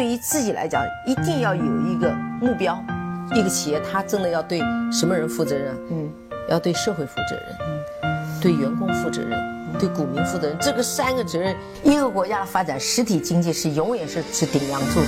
对于自己来讲，一定要有一个目标。一个企业，它真的要对什么人负责任？嗯，要对社会负责任，嗯，对员工负责任，对股民负责任。这个三个责任，一个国家的发展，实体经济是永远是是顶梁柱。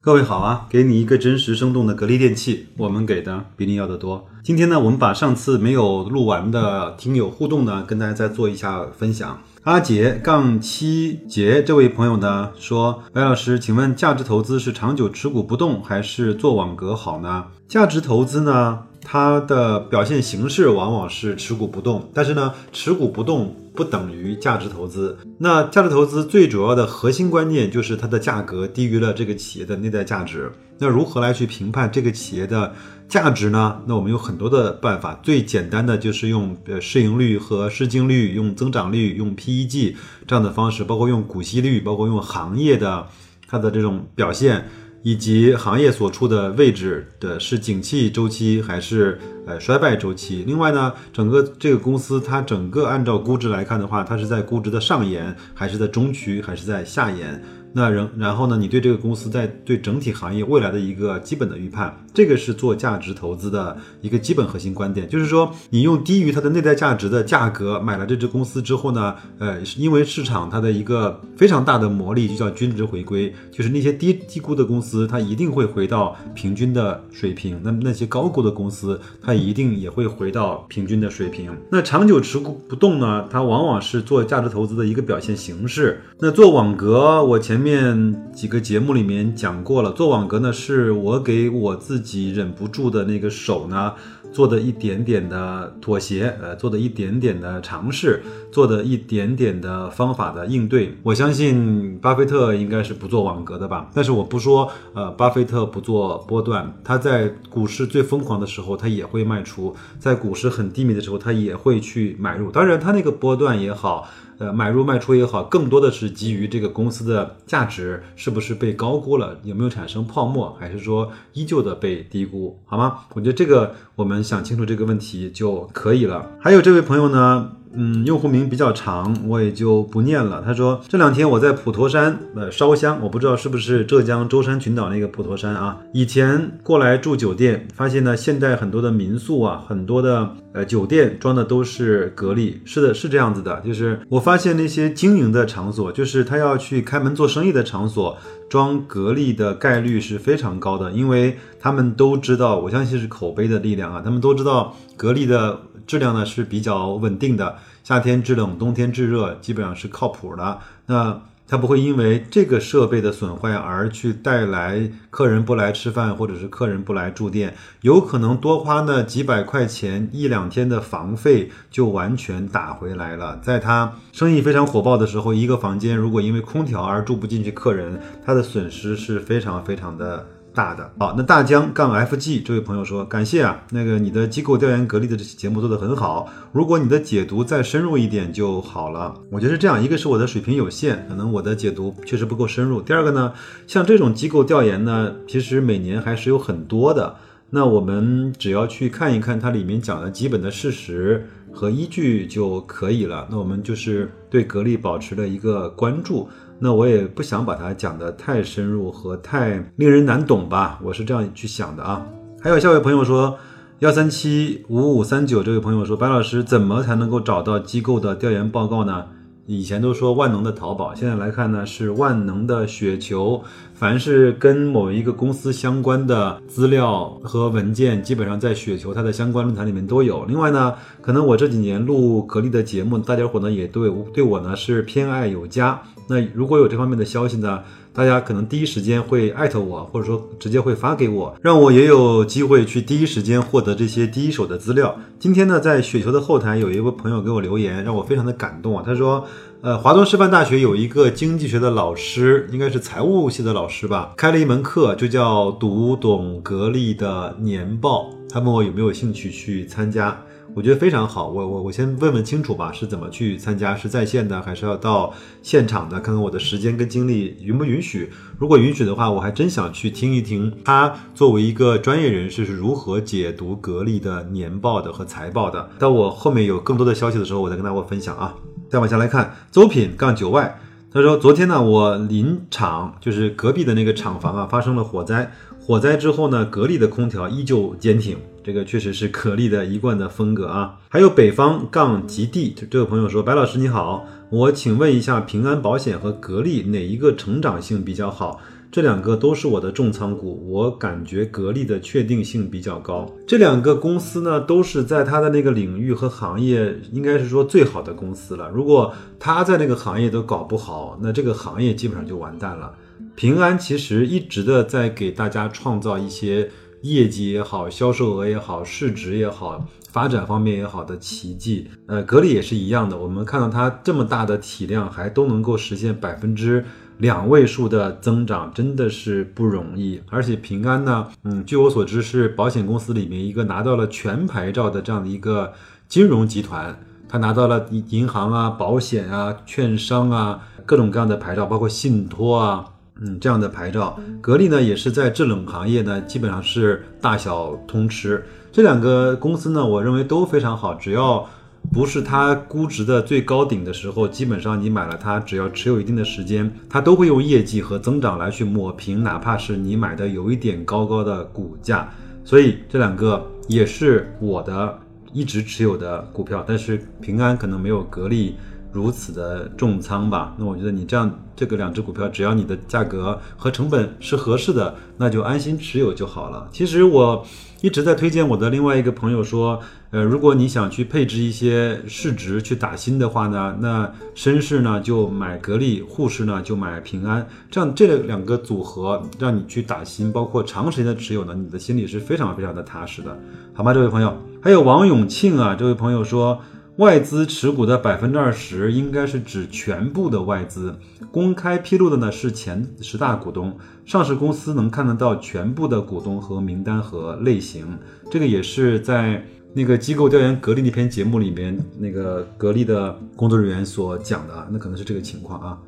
各位好啊，给你一个真实生动的格力电器，我们给的比你要的多。今天呢，我们把上次没有录完的听友互动呢，跟大家再做一下分享。阿杰杠七杰这位朋友呢说：“白老师，请问价值投资是长久持股不动，还是做网格好呢？价值投资呢，它的表现形式往往是持股不动，但是呢，持股不动。”不等于价值投资。那价值投资最主要的核心观念就是它的价格低于了这个企业的内在价值。那如何来去评判这个企业的价值呢？那我们有很多的办法。最简单的就是用呃市盈率和市净率，用增长率，用 PEG 这样的方式，包括用股息率，包括用行业的它的这种表现。以及行业所处的位置的是景气周期还是呃衰败周期？另外呢，整个这个公司它整个按照估值来看的话，它是在估值的上沿，还是在中区，还是在下沿？那然然后呢？你对这个公司在对整体行业未来的一个基本的预判，这个是做价值投资的一个基本核心观点，就是说你用低于它的内在价值的价格买了这只公司之后呢，呃，因为市场它的一个非常大的魔力就叫均值回归，就是那些低低估的公司它一定会回到平均的水平，那那些高估的公司它一定也会回到平均的水平。那长久持股不动呢，它往往是做价值投资的一个表现形式。那做网格，我前面。几个节目里面讲过了，做网格呢是我给我自己忍不住的那个手呢做的一点点的妥协，呃，做的一点点的尝试，做的一点点的方法的应对。我相信巴菲特应该是不做网格的吧，但是我不说，呃，巴菲特不做波段，他在股市最疯狂的时候他也会卖出，在股市很低迷的时候他也会去买入。当然，他那个波段也好。呃，买入卖出也好，更多的是基于这个公司的价值是不是被高估了，有没有产生泡沫，还是说依旧的被低估，好吗？我觉得这个我们想清楚这个问题就可以了。还有这位朋友呢？嗯，用户名比较长，我也就不念了。他说这两天我在普陀山呃烧香，我不知道是不是浙江舟山群岛那个普陀山啊。以前过来住酒店，发现呢现在很多的民宿啊，很多的呃酒店装的都是格力。是的，是这样子的。就是我发现那些经营的场所，就是他要去开门做生意的场所，装格力的概率是非常高的，因为他们都知道，我相信是口碑的力量啊，他们都知道格力的。质量呢是比较稳定的，夏天制冷，冬天制热，基本上是靠谱的。那他不会因为这个设备的损坏而去带来客人不来吃饭，或者是客人不来住店，有可能多花那几百块钱一两天的房费就完全打回来了。在他生意非常火爆的时候，一个房间如果因为空调而住不进去客人，他的损失是非常非常的。大的好，那大江杠 FG 这位朋友说，感谢啊，那个你的机构调研格力的这期节目做得很好，如果你的解读再深入一点就好了。我觉得是这样，一个是我的水平有限，可能我的解读确实不够深入。第二个呢，像这种机构调研呢，其实每年还是有很多的，那我们只要去看一看它里面讲的基本的事实和依据就可以了。那我们就是对格力保持了一个关注。那我也不想把它讲得太深入和太令人难懂吧，我是这样去想的啊。还有下位朋友说，幺三七五五三九这位朋友说，白老师怎么才能够找到机构的调研报告呢？以前都说万能的淘宝，现在来看呢是万能的雪球。凡是跟某一个公司相关的资料和文件，基本上在雪球它的相关论坛里面都有。另外呢，可能我这几年录格力的节目，大家伙呢也对对我呢是偏爱有加。那如果有这方面的消息呢，大家可能第一时间会艾特我，或者说直接会发给我，让我也有机会去第一时间获得这些第一手的资料。今天呢，在雪球的后台有一位朋友给我留言，让我非常的感动啊。他说。呃，华东师范大学有一个经济学的老师，应该是财务系的老师吧，开了一门课，就叫读懂格力的年报。他问我有没有兴趣去参加，我觉得非常好。我我我先问问清楚吧，是怎么去参加？是在线的，还是要到现场的？看看我的时间跟精力允不允许。如果允许的话，我还真想去听一听他作为一个专业人士是如何解读格力的年报的和财报的。当我后面有更多的消息的时候，我再跟大家分享啊。再往下来看，邹品杠九 Y，他说昨天呢，我临场就是隔壁的那个厂房啊，发生了火灾。火灾之后呢，格力的空调依旧坚挺，这个确实是格力的一贯的风格啊。还有北方杠极地这位朋友说，白老师你好，我请问一下，平安保险和格力哪一个成长性比较好？这两个都是我的重仓股，我感觉格力的确定性比较高。这两个公司呢，都是在它的那个领域和行业，应该是说最好的公司了。如果它在那个行业都搞不好，那这个行业基本上就完蛋了。平安其实一直的在给大家创造一些业绩也好、销售额也好、市值也好、发展方面也好的奇迹。呃，格力也是一样的，我们看到它这么大的体量，还都能够实现百分之两位数的增长，真的是不容易。而且平安呢，嗯，据我所知是保险公司里面一个拿到了全牌照的这样的一个金融集团，它拿到了银行啊、保险啊、券商啊各种各样的牌照，包括信托啊。嗯，这样的牌照，格力呢也是在制冷行业呢，基本上是大小通吃。这两个公司呢，我认为都非常好。只要不是它估值的最高顶的时候，基本上你买了它，只要持有一定的时间，它都会用业绩和增长来去抹平，哪怕是你买的有一点高高的股价。所以这两个也是我的一直持有的股票，但是平安可能没有格力。如此的重仓吧，那我觉得你这样这个两只股票，只要你的价格和成本是合适的，那就安心持有就好了。其实我一直在推荐我的另外一个朋友说，呃，如果你想去配置一些市值去打新的话呢，那绅士呢就买格力，护士呢就买平安，这样这两个组合让你去打新，包括长时间的持有呢，你的心里是非常非常的踏实的，好吗？这位朋友，还有王永庆啊，这位朋友说。外资持股的百分之二十，应该是指全部的外资。公开披露的呢是前十大股东，上市公司能看得到全部的股东和名单和类型。这个也是在那个机构调研格力那篇节目里面，那个格力的工作人员所讲的，那可能是这个情况啊。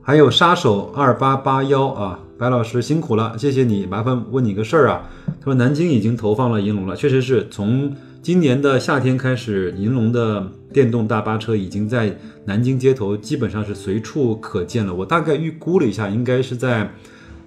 还有杀手二八八幺啊，白老师辛苦了，谢谢你。麻烦问你个事儿啊，他说南京已经投放了银龙了，确实是从。今年的夏天开始，银龙的电动大巴车已经在南京街头基本上是随处可见了。我大概预估了一下，应该是在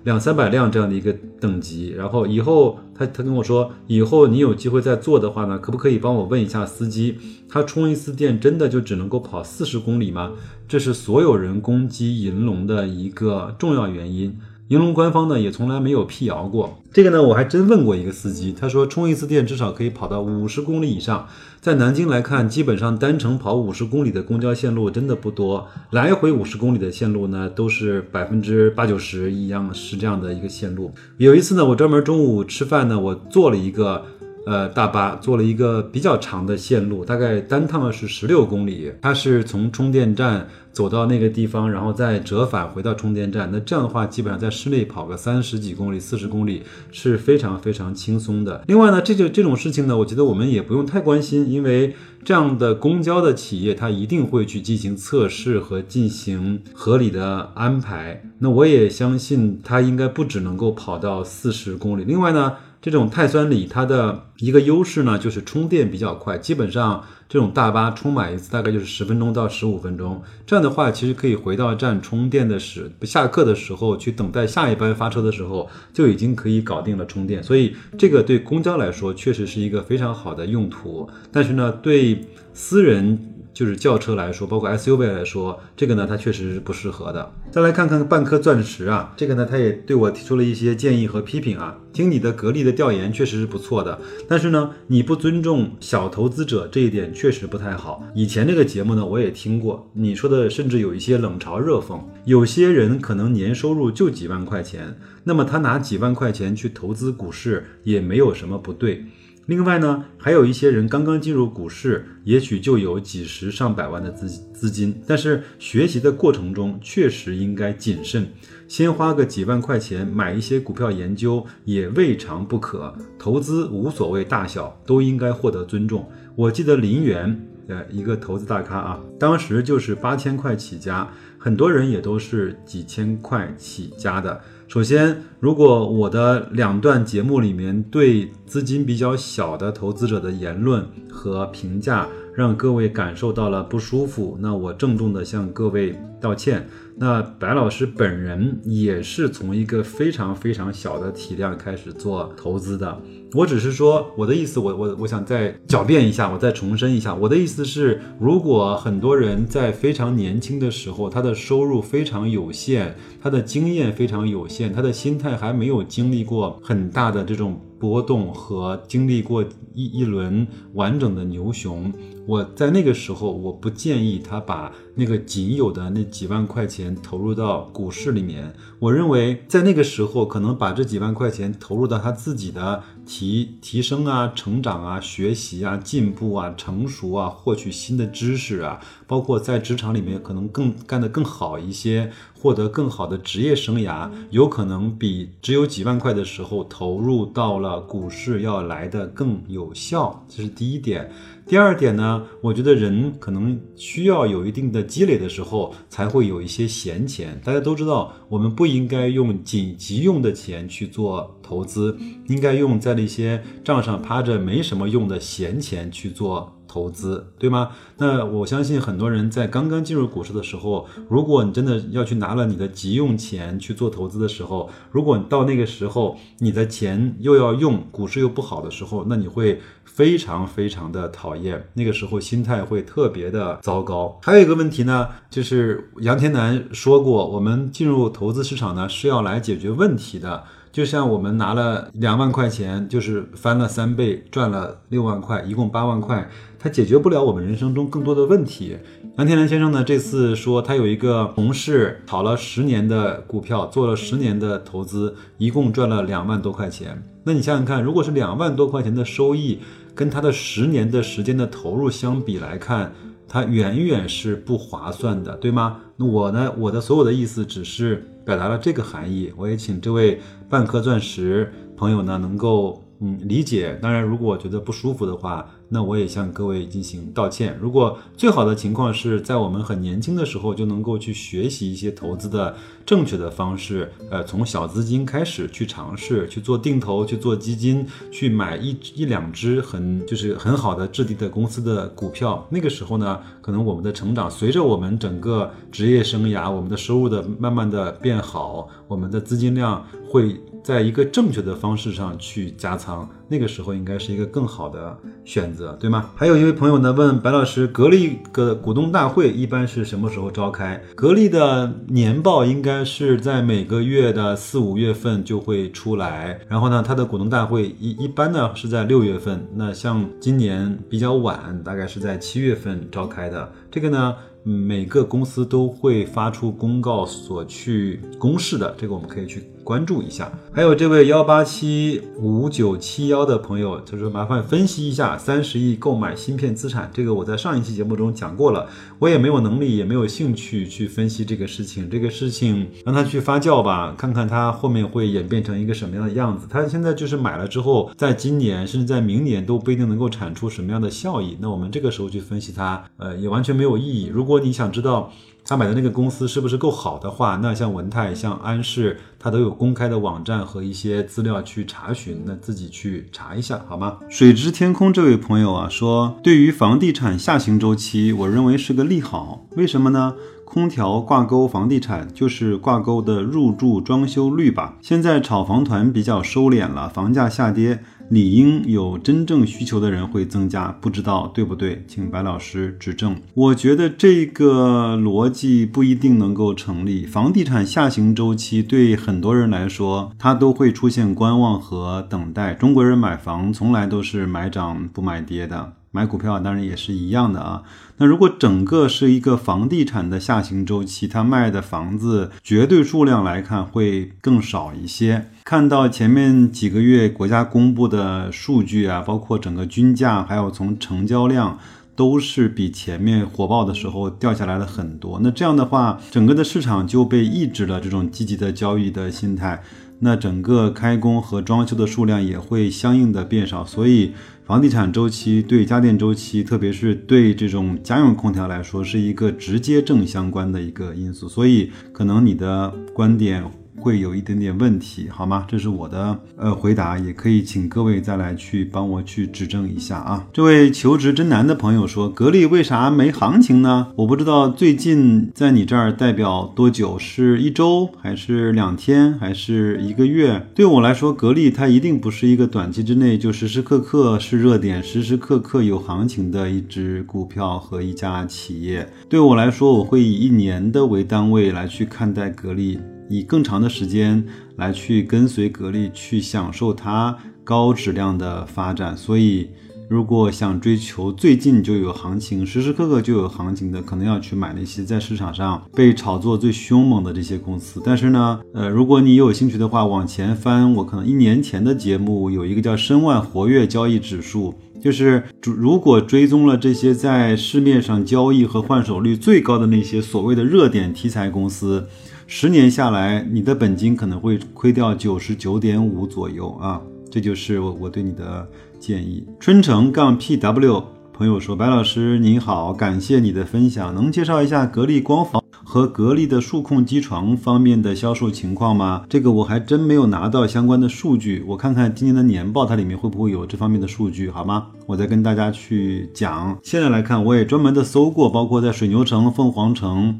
两三百辆这样的一个等级。然后以后他他跟我说，以后你有机会再做的话呢，可不可以帮我问一下司机，他充一次电真的就只能够跑四十公里吗？这是所有人攻击银龙的一个重要原因。银龙官方呢也从来没有辟谣过这个呢，我还真问过一个司机，他说充一次电至少可以跑到五十公里以上。在南京来看，基本上单程跑五十公里的公交线路真的不多，来回五十公里的线路呢都是百分之八九十一样是这样的一个线路。有一次呢，我专门中午吃饭呢，我坐了一个。呃，大巴做了一个比较长的线路，大概单趟是十六公里。它是从充电站走到那个地方，然后再折返回到充电站。那这样的话，基本上在室内跑个三十几公里、四十公里是非常非常轻松的。另外呢，这就这种事情呢，我觉得我们也不用太关心，因为这样的公交的企业，它一定会去进行测试和进行合理的安排。那我也相信，它应该不只能够跑到四十公里。另外呢。这种碳酸锂它的一个优势呢，就是充电比较快，基本上这种大巴充满一次大概就是十分钟到十五分钟。这样的话，其实可以回到站充电的时，下课的时候去等待下一班发车的时候，就已经可以搞定了充电。所以这个对公交来说确实是一个非常好的用途。但是呢，对私人。就是轿车来说，包括 SUV 来说，这个呢，它确实是不适合的。再来看看半颗钻石啊，这个呢，他也对我提出了一些建议和批评啊。听你的格力的调研确实是不错的，但是呢，你不尊重小投资者这一点确实不太好。以前这个节目呢，我也听过你说的，甚至有一些冷嘲热讽。有些人可能年收入就几万块钱，那么他拿几万块钱去投资股市也没有什么不对。另外呢，还有一些人刚刚进入股市，也许就有几十上百万的资资金，但是学习的过程中确实应该谨慎，先花个几万块钱买一些股票研究也未尝不可。投资无所谓大小，都应该获得尊重。我记得林园呃一个投资大咖啊，当时就是八千块起家，很多人也都是几千块起家的。首先，如果我的两段节目里面对资金比较小的投资者的言论和评价让各位感受到了不舒服，那我郑重的向各位道歉。那白老师本人也是从一个非常非常小的体量开始做投资的。我只是说我的意思，我我我想再狡辩一下，我再重申一下，我的意思是，如果很多人在非常年轻的时候，他的收入非常有限，他的经验非常有限，他的心态还没有经历过很大的这种。波动和经历过一一轮完整的牛熊，我在那个时候，我不建议他把那个仅有的那几万块钱投入到股市里面。我认为在那个时候，可能把这几万块钱投入到他自己的提提升啊、成长啊、学习啊、进步啊、成熟啊、获取新的知识啊，包括在职场里面可能更干得更好一些。获得更好的职业生涯，有可能比只有几万块的时候投入到了股市要来的更有效。这是第一点。第二点呢，我觉得人可能需要有一定的积累的时候，才会有一些闲钱。大家都知道，我们不应该用紧急用的钱去做投资，应该用在那些账上趴着没什么用的闲钱去做。投资对吗？那我相信很多人在刚刚进入股市的时候，如果你真的要去拿了你的急用钱去做投资的时候，如果到那个时候你的钱又要用，股市又不好的时候，那你会非常非常的讨厌，那个时候心态会特别的糟糕。还有一个问题呢，就是杨天南说过，我们进入投资市场呢是要来解决问题的。就像我们拿了两万块钱，就是翻了三倍，赚了六万块，一共八万块，它解决不了我们人生中更多的问题。杨天南先生呢，这次说他有一个同事炒了十年的股票，做了十年的投资，一共赚了两万多块钱。那你想想看，如果是两万多块钱的收益，跟他的十年的时间的投入相比来看，它远远是不划算的，对吗？那我呢，我的所有的意思只是。表达了这个含义，我也请这位半颗钻石朋友呢能够嗯理解。当然，如果觉得不舒服的话。那我也向各位进行道歉。如果最好的情况是在我们很年轻的时候就能够去学习一些投资的正确的方式，呃，从小资金开始去尝试去做定投，去做基金，去买一一两只很就是很好的质地的公司的股票。那个时候呢，可能我们的成长随着我们整个职业生涯，我们的收入的慢慢的变好，我们的资金量会在一个正确的方式上去加仓。那个时候应该是一个更好的选择。对吗？还有一位朋友呢问白老师，格力的股东大会一般是什么时候召开？格力的年报应该是在每个月的四五月份就会出来，然后呢，它的股东大会一一般呢是在六月份，那像今年比较晚，大概是在七月份召开的。这个呢。每个公司都会发出公告所去公示的，这个我们可以去关注一下。还有这位幺八七五九七幺的朋友，他说麻烦分析一下三十亿购买芯片资产，这个我在上一期节目中讲过了，我也没有能力，也没有兴趣去分析这个事情。这个事情让他去发酵吧，看看他后面会演变成一个什么样的样子。他现在就是买了之后，在今年甚至在明年都不一定能够产出什么样的效益。那我们这个时候去分析它，呃，也完全没有意义。如果你想知道他买的那个公司是不是够好的话，那像文泰、像安氏，他都有公开的网站和一些资料去查询，那自己去查一下好吗？水之天空这位朋友啊说，对于房地产下行周期，我认为是个利好。为什么呢？空调挂钩房地产就是挂钩的入住装修率吧。现在炒房团比较收敛了，房价下跌。理应有真正需求的人会增加，不知道对不对？请白老师指正。我觉得这个逻辑不一定能够成立。房地产下行周期对很多人来说，他都会出现观望和等待。中国人买房从来都是买涨不买跌的。买股票当然也是一样的啊。那如果整个是一个房地产的下行周期，它卖的房子绝对数量来看会更少一些。看到前面几个月国家公布的数据啊，包括整个均价，还有从成交量，都是比前面火爆的时候掉下来了很多。那这样的话，整个的市场就被抑制了这种积极的交易的心态。那整个开工和装修的数量也会相应的变少，所以房地产周期对家电周期，特别是对这种家用空调来说，是一个直接正相关的一个因素。所以可能你的观点会有一点点问题，好吗？这是我的呃回答，也可以请各位再来去帮我去指正一下啊。这位求职真难的朋友说，格力为啥没行情呢？我不知道最近在你这儿代表多久，是一周还是两天还是一个月？对我来说，格力它一定不是一个短期之内就时时刻刻是热点、时时刻刻有行情的一只股票和一家企业。对我来说，我会以一年的为单位来去看待格力。以更长的时间来去跟随格力，去享受它高质量的发展。所以，如果想追求最近就有行情、时时刻刻就有行情的，可能要去买那些在市场上被炒作最凶猛的这些公司。但是呢，呃，如果你有兴趣的话，往前翻，我可能一年前的节目有一个叫“申万活跃交易指数”，就是如果追踪了这些在市面上交易和换手率最高的那些所谓的热点题材公司。十年下来，你的本金可能会亏掉九十九点五左右啊！这就是我我对你的建议。春城杠 P W 朋友说：“白老师您好，感谢你的分享，能介绍一下格力光伏和格力的数控机床方面的销售情况吗？这个我还真没有拿到相关的数据，我看看今年的年报它里面会不会有这方面的数据，好吗？我再跟大家去讲。现在来看，我也专门的搜过，包括在水牛城、凤凰城。”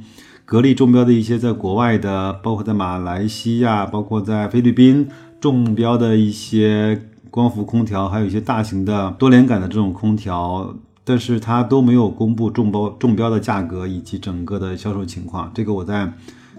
格力中标的一些在国外的，包括在马来西亚，包括在菲律宾中标的一些光伏空调，还有一些大型的多连杆的这种空调，但是它都没有公布中包中标的价格以及整个的销售情况。这个我在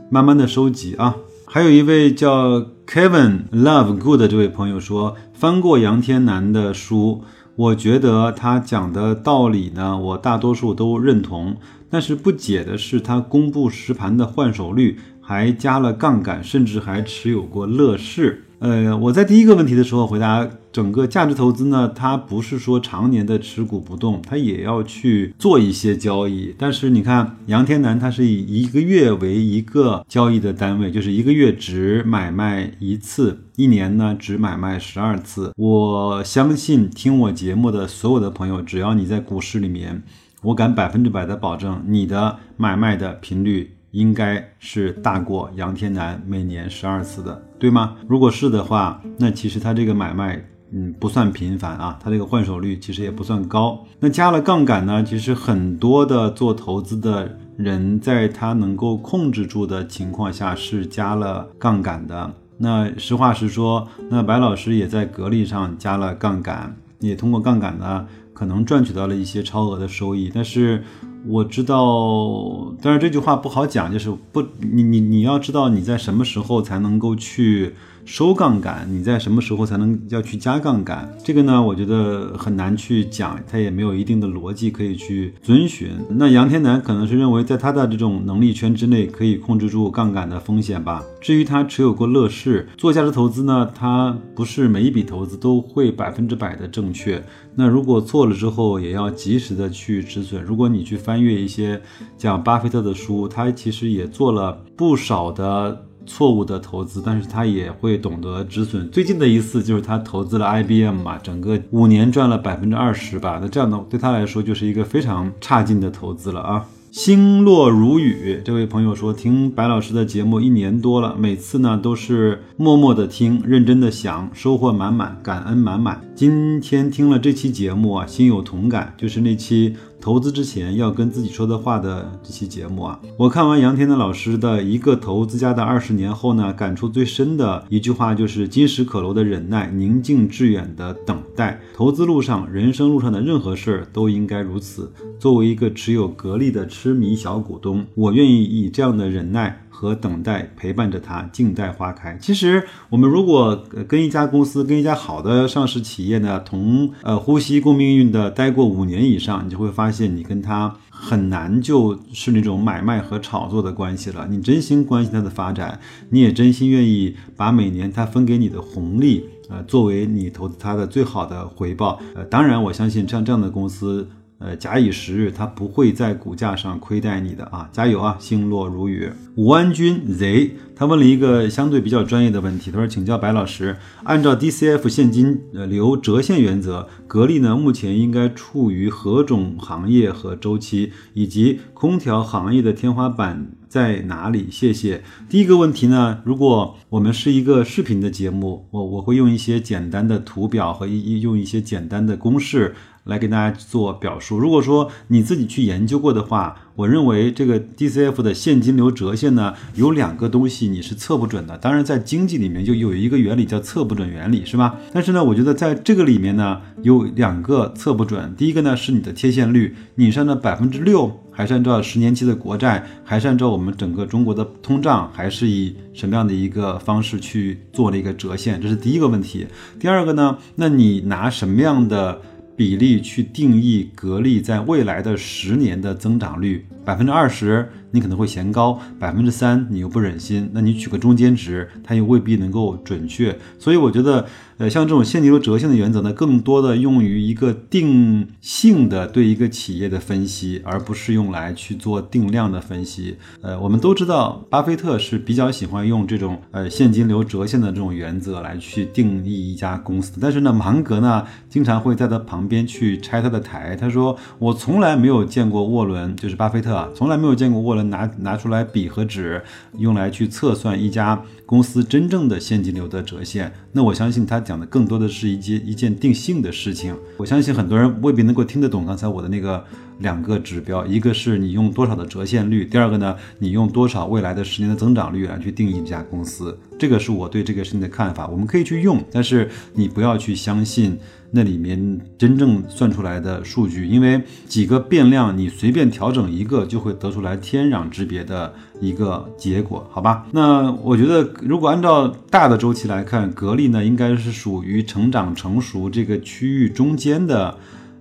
慢慢的收集啊。还有一位叫 Kevin Love Good 这位朋友说，翻过杨天南的书，我觉得他讲的道理呢，我大多数都认同。但是不解的是，他公布实盘的换手率，还加了杠杆，甚至还持有过乐视。呃，我在第一个问题的时候回答，整个价值投资呢，它不是说常年的持股不动，它也要去做一些交易。但是你看，杨天南他是以一个月为一个交易的单位，就是一个月只买卖一次，一年呢只买卖十二次。我相信听我节目的所有的朋友，只要你在股市里面。我敢百分之百的保证，你的买卖的频率应该是大过杨天南每年十二次的，对吗？如果是的话，那其实他这个买卖，嗯，不算频繁啊，他这个换手率其实也不算高。那加了杠杆呢？其实很多的做投资的人，在他能够控制住的情况下是加了杠杆的。那实话实说，那白老师也在格力上加了杠杆，也通过杠杆呢。可能赚取到了一些超额的收益，但是我知道，但是这句话不好讲，就是不，你你你要知道你在什么时候才能够去。收杠杆，你在什么时候才能要去加杠杆？这个呢，我觉得很难去讲，它也没有一定的逻辑可以去遵循。那杨天南可能是认为，在他的这种能力圈之内，可以控制住杠杆的风险吧。至于他持有过乐视做价值投资呢，他不是每一笔投资都会百分之百的正确。那如果做了之后，也要及时的去止损。如果你去翻阅一些讲巴菲特的书，他其实也做了不少的。错误的投资，但是他也会懂得止损。最近的一次就是他投资了 IBM 嘛，整个五年赚了百分之二十吧。那这样的对他来说就是一个非常差劲的投资了啊。星落如雨，这位朋友说听白老师的节目一年多了，每次呢都是默默的听，认真的想，收获满满，感恩满满。今天听了这期节目啊，心有同感，就是那期。投资之前要跟自己说的话的这期节目啊，我看完杨天的老师的一个投资家的二十年后呢，感触最深的一句话就是金石可镂的忍耐，宁静致远的等待。投资路上，人生路上的任何事儿都应该如此。作为一个持有格力的痴迷小股东，我愿意以这样的忍耐。和等待陪伴着它，静待花开。其实，我们如果跟一家公司、跟一家好的上市企业呢，同呃呼吸共命运的待过五年以上，你就会发现，你跟他很难就是那种买卖和炒作的关系了。你真心关心它的发展，你也真心愿意把每年它分给你的红利，呃，作为你投资它的最好的回报。呃，当然，我相信像这样的公司。呃，假以时日，它不会在股价上亏待你的啊！加油啊！星落如雨，武安君 Z，他问了一个相对比较专业的问题，他说：“请教白老师，按照 DCF 现金流折现原则，格力呢目前应该处于何种行业和周期，以及空调行业的天花板在哪里？谢谢。第一个问题呢，如果我们是一个视频的节目，我我会用一些简单的图表和一用一些简单的公式。来给大家做表述。如果说你自己去研究过的话，我认为这个 DCF 的现金流折现呢，有两个东西你是测不准的。当然，在经济里面就有一个原理叫测不准原理，是吧？但是呢，我觉得在这个里面呢，有两个测不准。第一个呢是你的贴现率，你是按照百分之六，还是按照十年期的国债，还是按照我们整个中国的通胀，还是以什么样的一个方式去做了一个折现？这是第一个问题。第二个呢，那你拿什么样的？比例去定义格力在未来的十年的增长率，百分之二十。你可能会嫌高百分之三，你又不忍心，那你取个中间值，它又未必能够准确。所以我觉得，呃，像这种现金流折现的原则呢，更多的用于一个定性的对一个企业的分析，而不是用来去做定量的分析。呃，我们都知道，巴菲特是比较喜欢用这种呃现金流折现的这种原则来去定义一家公司。但是呢，芒格呢，经常会在他旁边去拆他的台。他说：“我从来没有见过沃伦，就是巴菲特啊，从来没有见过沃伦。”拿拿出来笔和纸，用来去测算一家公司真正的现金流的折现。那我相信他讲的更多的是一件一件定性的事情。我相信很多人未必能够听得懂刚才我的那个两个指标，一个是你用多少的折现率，第二个呢，你用多少未来的十年的增长率来去定义一家公司。这个是我对这个事情的看法。我们可以去用，但是你不要去相信。那里面真正算出来的数据，因为几个变量你随便调整一个，就会得出来天壤之别的一个结果，好吧？那我觉得，如果按照大的周期来看，格力呢应该是属于成长成熟这个区域中间的。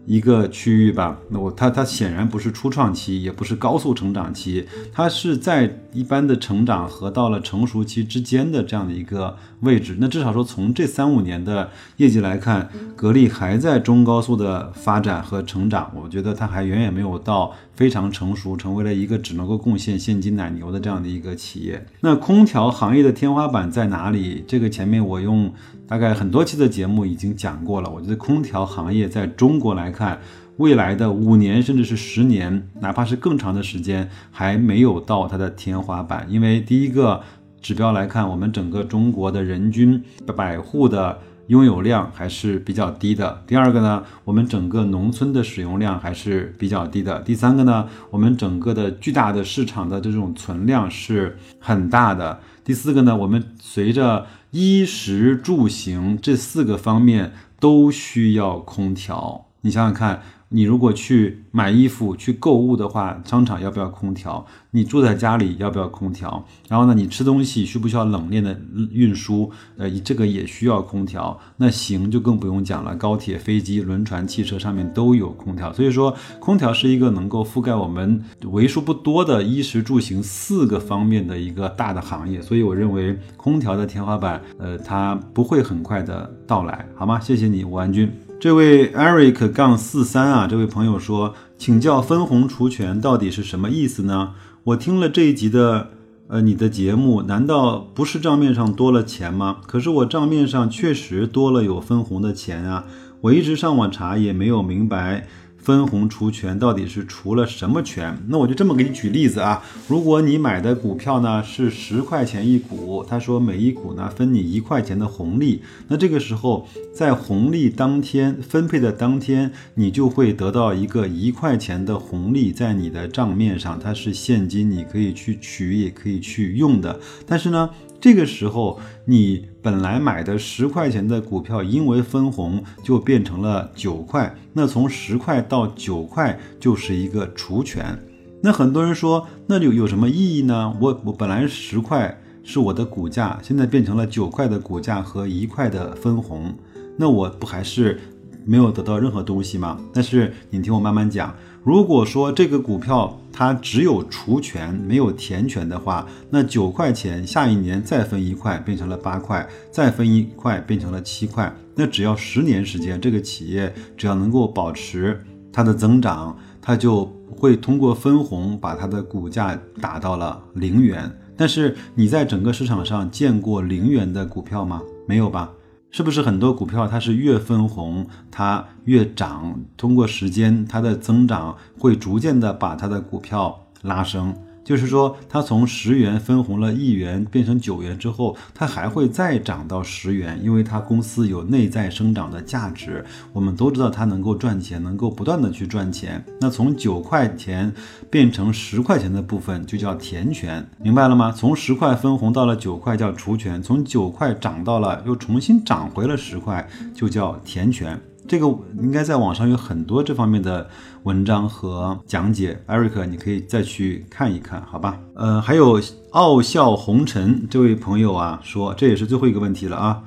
一个区域吧，那我它它显然不是初创期，也不是高速成长期，它是在一般的成长和到了成熟期之间的这样的一个位置。那至少说从这三五年的业绩来看，格力还在中高速的发展和成长，我觉得它还远远没有到非常成熟，成为了一个只能够贡献现金奶牛的这样的一个企业。那空调行业的天花板在哪里？这个前面我用。大概很多期的节目已经讲过了。我觉得空调行业在中国来看，未来的五年甚至是十年，哪怕是更长的时间，还没有到它的天花板。因为第一个指标来看，我们整个中国的人均百户的拥有量还是比较低的。第二个呢，我们整个农村的使用量还是比较低的。第三个呢，我们整个的巨大的市场的这种存量是很大的。第四个呢，我们随着衣食住行这四个方面都需要空调，你想想看。你如果去买衣服、去购物的话，商场要不要空调？你住在家里要不要空调？然后呢，你吃东西需不需要冷链的运输？呃，这个也需要空调。那行就更不用讲了，高铁、飞机、轮船、汽车上面都有空调。所以说，空调是一个能够覆盖我们为数不多的衣食住行四个方面的一个大的行业。所以我认为空调的天花板，呃，它不会很快的到来，好吗？谢谢你，吴安军。这位 Eric 杠四三啊，这位朋友说，请教分红除权到底是什么意思呢？我听了这一集的，呃，你的节目，难道不是账面上多了钱吗？可是我账面上确实多了有分红的钱啊，我一直上网查也没有明白。分红除权到底是除了什么权？那我就这么给你举例子啊。如果你买的股票呢是十块钱一股，他说每一股呢分你一块钱的红利，那这个时候在红利当天分配的当天，你就会得到一个一块钱的红利在你的账面上，它是现金，你可以去取也可以去用的。但是呢。这个时候，你本来买的十块钱的股票，因为分红就变成了九块。那从十块到九块就是一个除权。那很多人说，那就有什么意义呢？我我本来十块是我的股价，现在变成了九块的股价和一块的分红，那我不还是没有得到任何东西吗？但是你听我慢慢讲。如果说这个股票它只有除权没有填权的话，那九块钱下一年再分一块变成了八块，再分一块变成了七块。那只要十年时间，这个企业只要能够保持它的增长，它就会通过分红把它的股价打到了零元。但是你在整个市场上见过零元的股票吗？没有吧？是不是很多股票它是越分红它越涨？通过时间它的增长会逐渐的把它的股票拉升。就是说它从十元分红了一元变成九元之后，它还会再涨到十元，因为它公司有内在生长的价值。我们都知道它能够赚钱，能够不断的去赚钱。那从九块钱变成十块钱的部分就叫填权，明白了吗？从十块分红到了九块叫除权，从九块涨到了又重新涨回了十块就叫填权。这个应该在网上有很多这方面的文章和讲解，Eric，你可以再去看一看，好吧？呃，还有傲笑红尘这位朋友啊，说这也是最后一个问题了啊。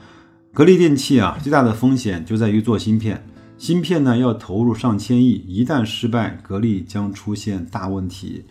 格力电器啊，最大的风险就在于做芯片，芯片呢要投入上千亿，一旦失败，格力将出现大问题。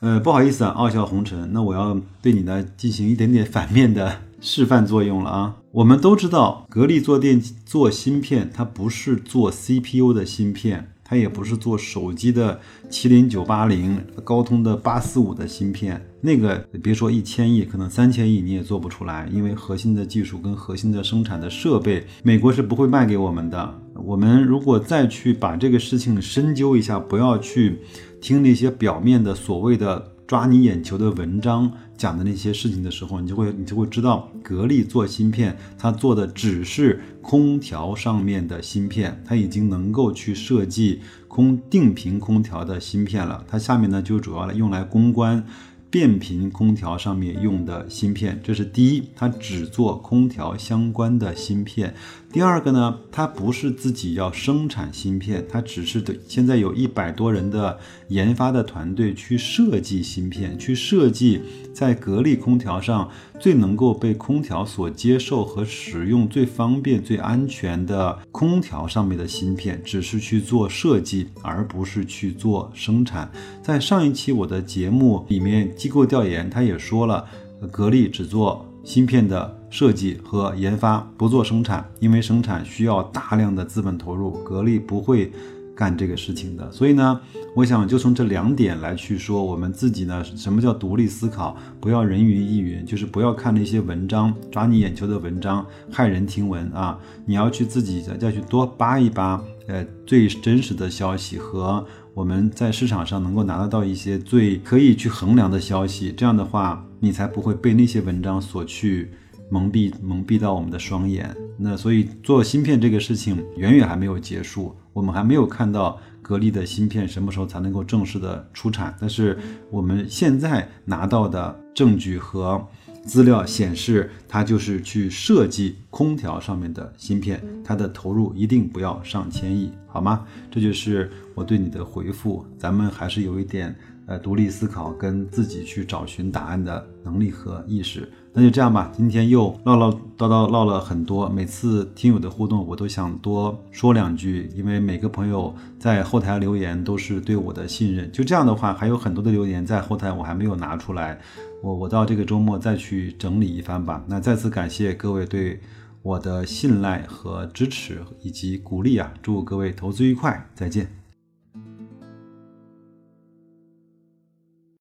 呃，不好意思啊，傲笑红尘，那我要对你呢进行一点点反面的示范作用了啊。我们都知道，格力做电做芯片，它不是做 CPU 的芯片，它也不是做手机的麒麟九八零、高通的八四五的芯片。那个别说一千亿，可能三千亿你也做不出来，因为核心的技术跟核心的生产的设备，美国是不会卖给我们的。我们如果再去把这个事情深究一下，不要去听那些表面的所谓的。抓你眼球的文章讲的那些事情的时候，你就会你就会知道，格力做芯片，它做的只是空调上面的芯片，它已经能够去设计空定频空调的芯片了。它下面呢就主要用来攻关变频空调上面用的芯片，这是第一，它只做空调相关的芯片。第二个呢，它不是自己要生产芯片，它只是对现在有一百多人的研发的团队去设计芯片，去设计在格力空调上最能够被空调所接受和使用、最方便、最安全的空调上面的芯片，只是去做设计，而不是去做生产。在上一期我的节目里面，机构调研他也说了，格力只做。芯片的设计和研发不做生产，因为生产需要大量的资本投入，格力不会干这个事情的。所以呢，我想就从这两点来去说，我们自己呢，什么叫独立思考？不要人云亦云，就是不要看那些文章抓你眼球的文章，骇人听闻啊！你要去自己再去多扒一扒，呃，最真实的消息和我们在市场上能够拿得到一些最可以去衡量的消息，这样的话。你才不会被那些文章所去蒙蔽，蒙蔽到我们的双眼。那所以做芯片这个事情远远还没有结束，我们还没有看到格力的芯片什么时候才能够正式的出产。但是我们现在拿到的证据和资料显示，它就是去设计空调上面的芯片，它的投入一定不要上千亿，好吗？这就是我对你的回复。咱们还是有一点。呃，独立思考跟自己去找寻答案的能力和意识，那就这样吧。今天又唠唠叨叨唠了很多，每次听友的互动，我都想多说两句，因为每个朋友在后台留言都是对我的信任。就这样的话，还有很多的留言在后台我还没有拿出来，我我到这个周末再去整理一番吧。那再次感谢各位对我的信赖和支持以及鼓励啊！祝各位投资愉快，再见。